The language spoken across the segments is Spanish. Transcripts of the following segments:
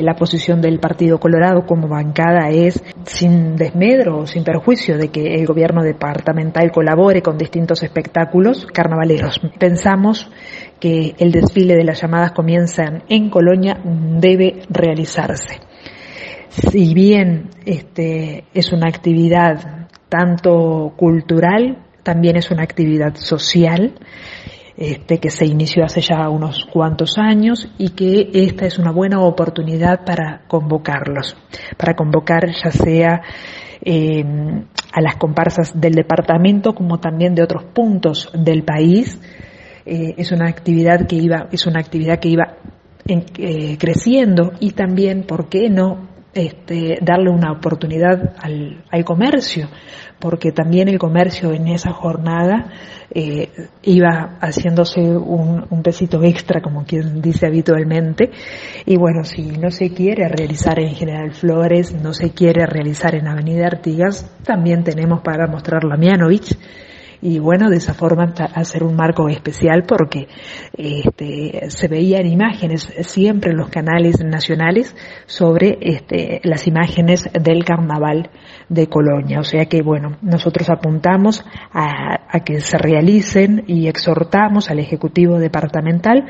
La posición del Partido Colorado como bancada es sin desmedro o sin perjuicio de que el gobierno departamental colabore con distintos espectáculos carnavaleros. Pensamos que el desfile de las llamadas comienzan en Colonia debe realizarse. Si bien este, es una actividad tanto cultural, también es una actividad social este, que se inició hace ya unos cuantos años y que esta es una buena oportunidad para convocarlos, para convocar ya sea eh, a las comparsas del departamento como también de otros puntos del país. Eh, es una actividad que iba, es una actividad que iba eh, creciendo y también, ¿por qué no? Este, darle una oportunidad al, al, comercio, porque también el comercio en esa jornada eh, iba haciéndose un, un, pesito extra, como quien dice habitualmente. Y bueno, si no se quiere realizar en General Flores, no se quiere realizar en Avenida Artigas, también tenemos para mostrar la Mianovich y bueno, de esa forma hacer un marco especial porque este, se veían imágenes siempre en los canales nacionales sobre este, las imágenes del carnaval de Colonia. O sea que bueno, nosotros apuntamos a, a que se realicen y exhortamos al Ejecutivo Departamental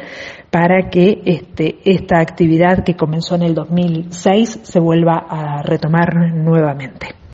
para que este, esta actividad que comenzó en el 2006 se vuelva a retomar nuevamente.